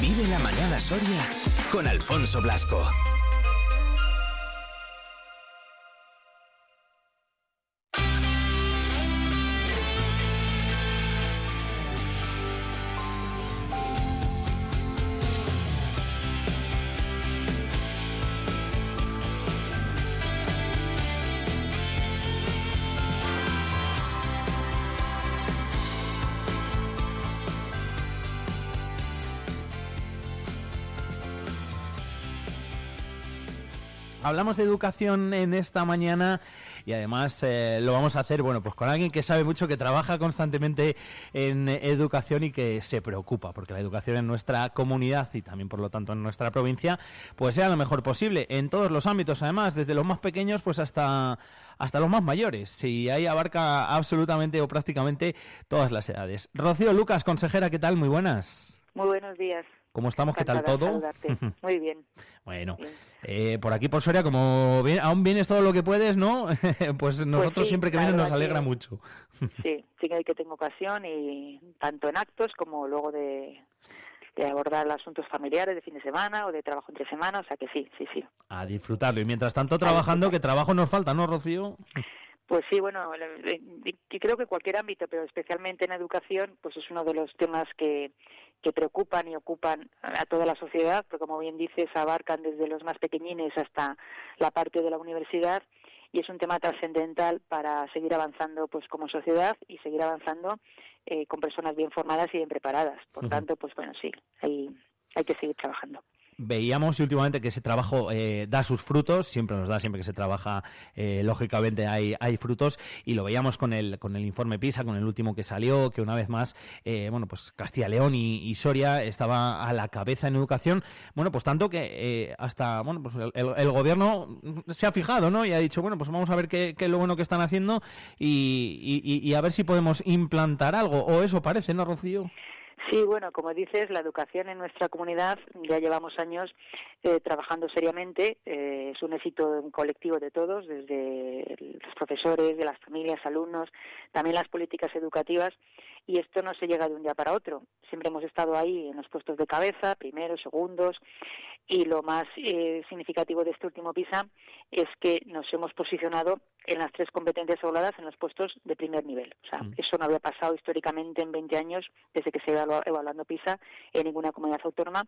Vive la mañana Soria con Alfonso Blasco. Hablamos de educación en esta mañana y además eh, lo vamos a hacer bueno pues con alguien que sabe mucho, que trabaja constantemente en educación y que se preocupa porque la educación en nuestra comunidad y también por lo tanto en nuestra provincia pues sea lo mejor posible en todos los ámbitos además desde los más pequeños pues hasta hasta los más mayores y ahí abarca absolutamente o prácticamente todas las edades. Rocío Lucas, consejera, ¿qué tal? Muy buenas. Muy buenos días. ¿Cómo estamos? ¿Qué tal todo? Muy bien. bueno, eh, por aquí por Soria, como aún vienes todo lo que puedes, ¿no? pues, pues nosotros siempre que vienes nos alegra mucho. sí, sí que tengo ocasión y tanto en actos como luego de, de abordar asuntos familiares de fin de semana o de trabajo entre semana, o sea que sí, sí, sí. A disfrutarlo. Y mientras tanto trabajando, que trabajo nos falta, ¿no, Rocío? Pues sí, bueno, creo que cualquier ámbito, pero especialmente en educación, pues es uno de los temas que, que preocupan y ocupan a toda la sociedad, porque como bien dices, abarcan desde los más pequeñines hasta la parte de la universidad y es un tema trascendental para seguir avanzando pues como sociedad y seguir avanzando eh, con personas bien formadas y bien preparadas. Por tanto, pues bueno, sí, hay, hay que seguir trabajando veíamos últimamente que ese trabajo eh, da sus frutos, siempre nos da, siempre que se trabaja, eh, lógicamente hay, hay frutos, y lo veíamos con el, con el informe PISA, con el último que salió, que una vez más, eh, bueno, pues Castilla León y, Soria estaba a la cabeza en educación, bueno, pues tanto que hasta, bueno, pues el, gobierno se ha fijado, ¿no? Y ha dicho, bueno, pues vamos a ver qué, qué es lo bueno que están haciendo y, y a ver si podemos implantar algo, o eso parece, ¿no, Rocío? Sí, bueno, como dices, la educación en nuestra comunidad ya llevamos años eh, trabajando seriamente. Eh, es un éxito colectivo de todos, desde los profesores, de las familias, alumnos, también las políticas educativas. Y esto no se llega de un día para otro. Siempre hemos estado ahí en los puestos de cabeza, primeros, segundos. Y lo más eh, significativo de este último PISA es que nos hemos posicionado en las tres competencias habladas en los puestos de primer nivel. O sea, mm. eso no había pasado históricamente en 20 años desde que se iba evaluando PISA en ninguna comunidad autónoma.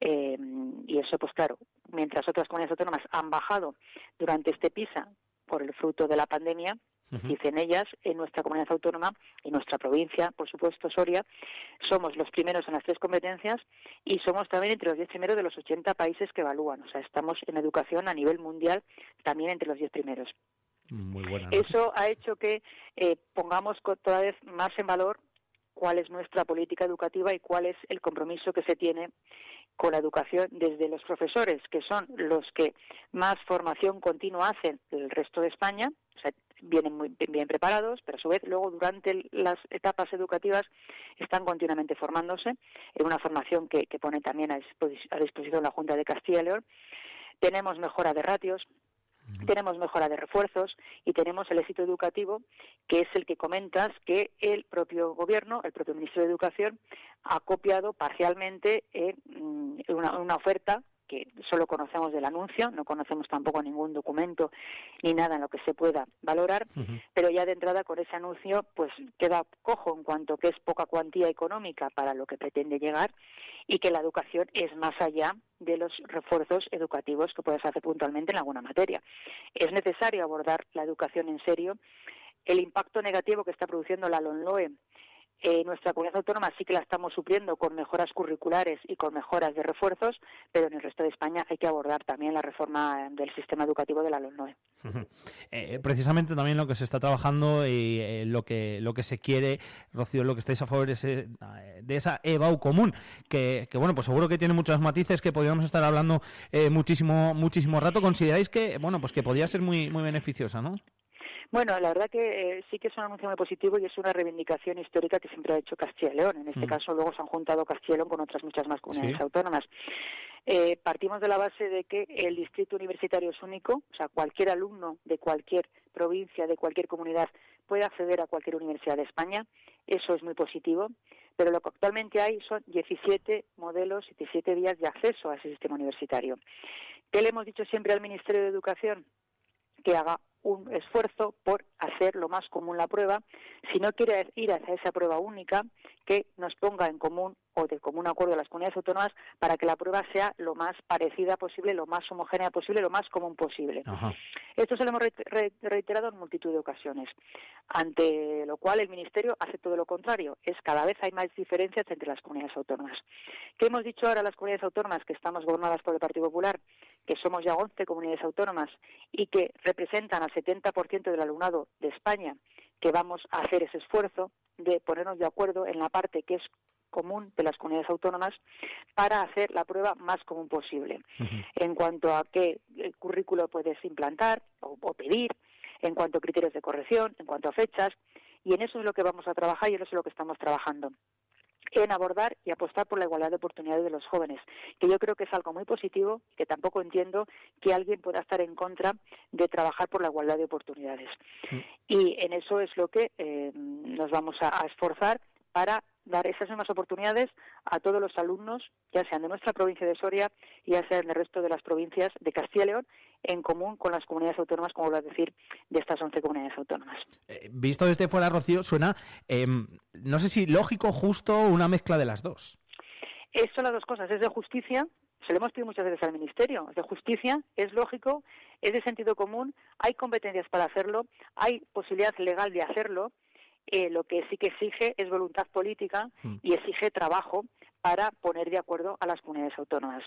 Eh, y eso, pues claro, mientras otras comunidades autónomas han bajado durante este PISA por el fruto de la pandemia, dicen ellas, en nuestra comunidad autónoma, en nuestra provincia, por supuesto, Soria, somos los primeros en las tres competencias y somos también entre los diez primeros de los 80 países que evalúan. O sea, estamos en educación a nivel mundial también entre los diez primeros. Eso ha hecho que eh, pongamos cada vez más en valor cuál es nuestra política educativa y cuál es el compromiso que se tiene con la educación desde los profesores, que son los que más formación continua hacen del resto de España, o sea, vienen muy bien preparados, pero a su vez luego durante las etapas educativas están continuamente formándose en una formación que, pone también a, a disposición la Junta de Castilla y León. Tenemos mejora de ratios, tenemos mejora de refuerzos y tenemos el éxito educativo, que es el que comentas que el propio gobierno, el propio ministro de Educación, ha copiado parcialmente en mm, una, oferta que solo conocemos del anuncio, no conocemos tampoco ningún documento ni nada en lo que se pueda valorar, pero ya de entrada con ese anuncio pues queda cojo en cuanto que es poca cuantía económica para lo que pretende llegar y que la educación es más allá de los refuerzos educativos que puedes hacer puntualmente en alguna materia. Es necesario abordar la educación en serio. El impacto negativo que está produciendo la LONLOE eh, nuestra comunidad autónoma sí que la estamos supliendo con mejoras curriculares y con mejoras de refuerzos, pero en el resto de España hay que abordar también la reforma del sistema educativo de la LONLOE. Eh, precisamente también lo que se está trabajando y eh, lo que lo que se quiere, Rocío, lo que estáis a favor es eh, de esa EBAU común, que, que, bueno, pues seguro que tiene muchos matices que podríamos estar hablando muchísimo muchísimo rato. ¿Consideráis que, bueno, pues que podría ser muy, muy beneficiosa, no? Bueno, la verdad que sí que es un anuncio muy positivo y es una reivindicación histórica que siempre ha hecho Castilla y León. En este mm. caso, luego se han juntado Castilla y León con otras muchas más comunidades autónomas. Eh, partimos de la base de que el distrito universitario es único, o sea, cualquier alumno de cualquier provincia, de cualquier comunidad, puede acceder a cualquier universidad de España. Eso es muy positivo, pero lo que actualmente hay son 17 modelos, 17 vías de acceso a ese sistema universitario. ¿Qué le hemos dicho siempre al Ministerio de Educación? Que haga un esfuerzo por hacer lo más común la prueba. Si no quiere ir hacia esa prueba única, que nos ponga en común o de común acuerdo a las comunidades autónomas para que la prueba sea lo más parecida posible, lo más homogénea posible, lo más común posible. Esto se lo hemos reiterado en multitud de ocasiones, ante lo cual el Ministerio hace todo lo contrario. Es cada vez hay más diferencias entre las comunidades autónomas. ¿Qué hemos dicho ahora a las comunidades autónomas que estamos gobernadas por el Partido Popular? Que somos ya 11 comunidades autónomas y que representan al 70% del alumnado de España, que vamos a hacer ese esfuerzo de ponernos de acuerdo en la parte que es común de las comunidades autónomas para hacer la prueba más común posible. En cuanto a qué currículo puedes implantar o, pedir, en cuanto a criterios de corrección, en cuanto a fechas, y en eso es lo que vamos a trabajar y en eso es lo que estamos trabajando en abordar y apostar por la igualdad de oportunidades de los jóvenes, que yo creo que es algo muy positivo, que tampoco entiendo que alguien pueda estar en contra de trabajar por la igualdad de oportunidades. Y en eso es lo que eh, nos vamos a esforzar para dar esas mismas oportunidades a todos los alumnos, ya sean de nuestra provincia de Soria, ya sean del resto de las provincias de Castilla y León, en común con las comunidades autónomas, como vuelvo a decir, de estas 11 comunidades autónomas. Eh, visto desde fuera, Rocío, suena, em, no sé si lógico, justo, una mezcla de las dos. Es, son las dos cosas, es de justicia, se lo hemos pedido muchas veces al Ministerio, es de justicia, es lógico, es de sentido común, hay competencias para hacerlo, hay posibilidad legal de hacerlo, eh, lo que sí que exige es voluntad política mm. y exige trabajo para poner de acuerdo a las comunidades autónomas.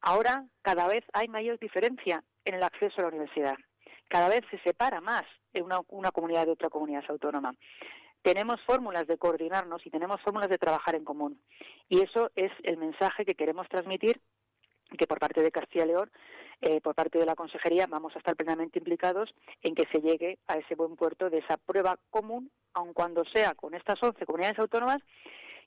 Ahora cada vez hay mayor diferencia en el acceso a la universidad. Cada vez se separa más una, una comunidad de otra comunidad autónoma tenemos fórmulas de coordinarnos y tenemos fórmulas de trabajar en común. Y eso es el mensaje que queremos transmitir, que por parte de Castilla y León eh, por parte de la Consejería vamos a estar plenamente implicados en que se llegue a ese buen puerto de esa prueba común, aun cuando sea con estas 11 comunidades autónomas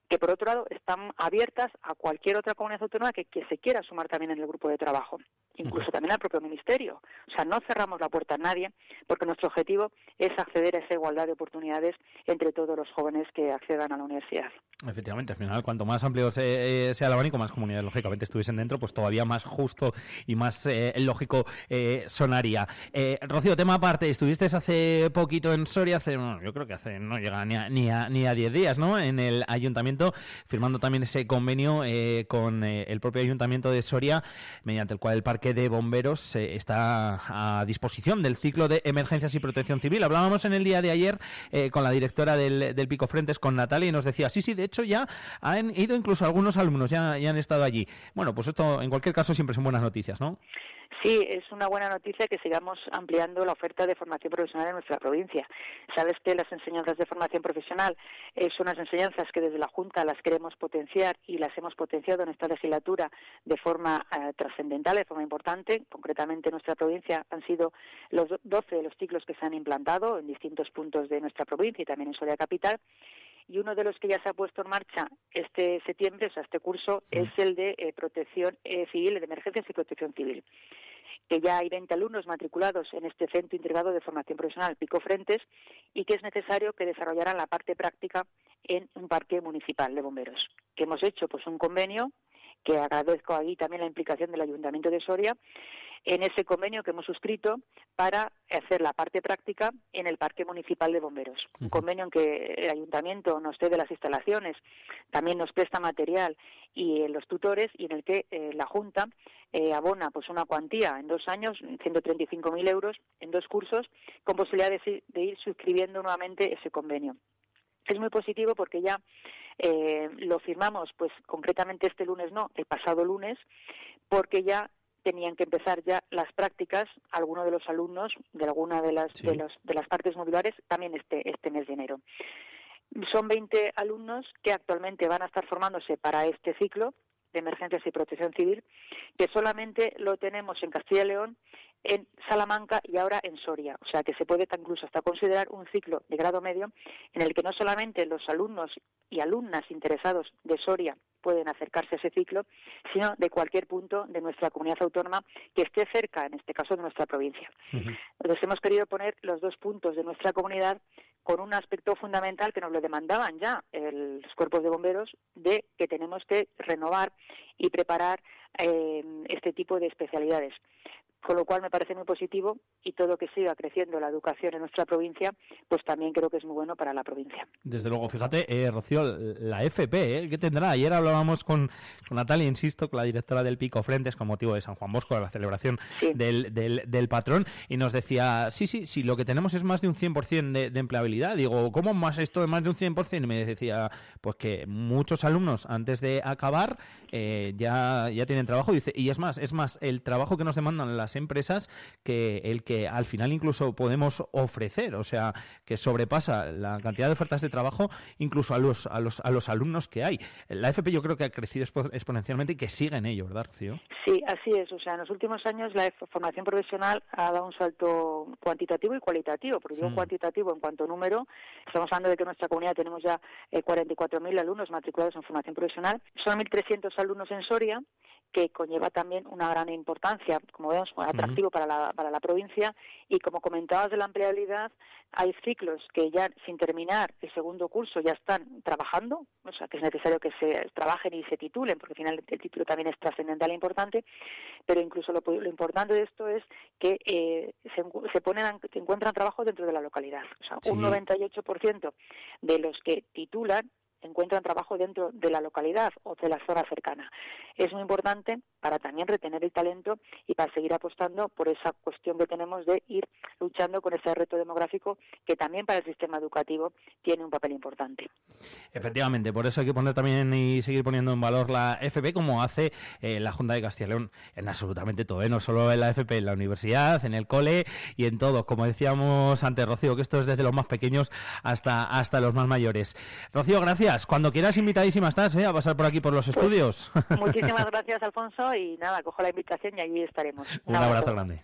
que por otro lado están abiertas a cualquier otra comunidad autónoma que, que se quiera sumar también en el grupo de trabajo, incluso también al propio Ministerio. O sea, no cerramos la puerta a nadie, porque nuestro objetivo es acceder a esa igualdad de oportunidades entre todos los jóvenes que accedan a la universidad. Efectivamente, al final, cuanto más amplio eh, sea el abanico, más comunidades lógicamente estuviesen dentro, pues todavía más justo y más eh, lógico eh, sonaría. Rocío, tema aparte, estuviste hace poquito en Soria, hace, yo creo que hace, no llega ni a, ni a, ni a 10 días, ¿no? En el ayuntamiento, firmando también ese convenio con el propio ayuntamiento de Soria, mediante el cual el parque de bomberos está a disposición del ciclo de emergencias y protección civil. Hablábamos en el día de ayer con la directora del, del Pico Frentes, con Natalia, y nos decía, sí, sí, de hecho ya han ido incluso algunos alumnos, ya, ya han estado allí. Bueno, pues esto en cualquier caso siempre son buenas noticias, ¿no? Sí, es una buena noticia que sigamos ampliando la oferta de formación profesional en nuestra provincia. Sabes que las enseñanzas de formación profesional eh, son unas enseñanzas que desde la Junta las queremos potenciar y las hemos potenciado en esta legislatura de forma eh, trascendental, de forma importante. Concretamente en nuestra provincia han sido los 12 de los ciclos que se han implantado en distintos puntos de nuestra provincia y también en Soria Capital y uno de los que ya se ha puesto en marcha este septiembre, o sea, este curso, es el de eh, protección eh, civil, de emergencias y protección civil que ya hay 20 alumnos matriculados en este Centro Integrado de Formación Profesional Pico Frentes y que es necesario que desarrollaran la parte práctica en un parque municipal de bomberos. Que hemos hecho pues un convenio que agradezco ahí también la implicación del Ayuntamiento de Soria en ese convenio que hemos suscrito para hacer la parte práctica en el Parque Municipal de Bomberos. Un convenio en que el Ayuntamiento nos cede las instalaciones, también nos presta material y los tutores y en el que eh, la Junta eh, abona pues una cuantía en dos años, 135.000 euros en dos cursos, con posibilidad de, de ir suscribiendo nuevamente ese convenio es muy positivo porque ya eh, lo firmamos, pues concretamente este lunes no, el pasado lunes, porque ya tenían que empezar ya las prácticas algunos de los alumnos de alguna de las de, los, de las partes modulares también este este mes de enero. Son 20 alumnos que actualmente van a estar formándose para este ciclo de emergencias y protección civil, que solamente lo tenemos en Castilla y León, en Salamanca y ahora en Soria. O sea que se puede incluso hasta considerar un ciclo de grado medio en el que no solamente los alumnos y alumnas interesados de Soria pueden acercarse a ese ciclo, sino de cualquier punto de nuestra comunidad autónoma que esté cerca, en este caso, de nuestra provincia. Entonces hemos querido poner los dos puntos de nuestra comunidad con un aspecto fundamental que nos lo demandaban ya los cuerpos de bomberos, de que tenemos que renovar y preparar eh, este tipo de especialidades con lo cual me parece muy positivo y todo que siga creciendo la educación en nuestra provincia, pues también creo que es muy bueno para la provincia. Desde luego, fíjate, eh, Rocío, la FP, ¿eh? ¿qué tendrá? Ayer hablábamos con, con, Natalia, insisto, con la directora del Pico Frentes, con motivo de San Juan Bosco, de la celebración del, del, patrón, y nos decía, sí, sí, sí, lo que tenemos es más de un 100% de, de empleabilidad. Digo, ¿cómo más esto de más de un 100%? Y me decía, pues que muchos alumnos antes de acabar eh, ya, ya tienen trabajo. Y, dice, y es más, es más, el trabajo que nos demandan las empresas que el que al final incluso podemos ofrecer, o sea, que sobrepasa la cantidad de ofertas de trabajo incluso a los, a los, a los alumnos que hay. La FP yo creo que ha crecido exponencialmente y que sigue en ello, ¿verdad, Rocío? Sí, así es. O sea, en los últimos años la formación profesional ha dado un salto cuantitativo y cualitativo, porque digo mm. cuantitativo en cuanto a número, estamos hablando de que en nuestra comunidad tenemos ya eh, 44.000 alumnos matriculados en formación profesional, son 1.300 alumnos en Soria, que conlleva también una gran importancia, como vemos, atractivo para, la, para la provincia. Y como comentabas de la empleabilidad, hay ciclos que ya sin terminar el segundo curso ya están trabajando, o sea que es necesario que se trabajen y se titulen, porque al final el título también es trascendental e importante. Pero incluso lo, importante de esto es que eh, se, se, ponen, se encuentran trabajo dentro de la localidad. O sea, un 98% de los que titulan encuentran trabajo dentro de la localidad o de la zona cercana. Es muy importante para también retener el talento y para seguir apostando por esa cuestión que tenemos de ir luchando con ese reto demográfico que también para el sistema educativo tiene un papel importante. Efectivamente, por eso hay que poner también y seguir poniendo en valor la FP como hace eh, la Junta de Castilla y León en absolutamente todo, ¿eh? no solo en la FP, en la universidad, en el cole y en todo. Como decíamos antes, Rocío, que esto es desde los más pequeños hasta, hasta los más mayores. Rocío, gracias. Cuando quieras, invitadísima estás ¿eh? a pasar por aquí por los estudios. Muchísimas gracias, Alfonso, y nada, cojo la invitación y allí estaremos. Un, abrazo grande.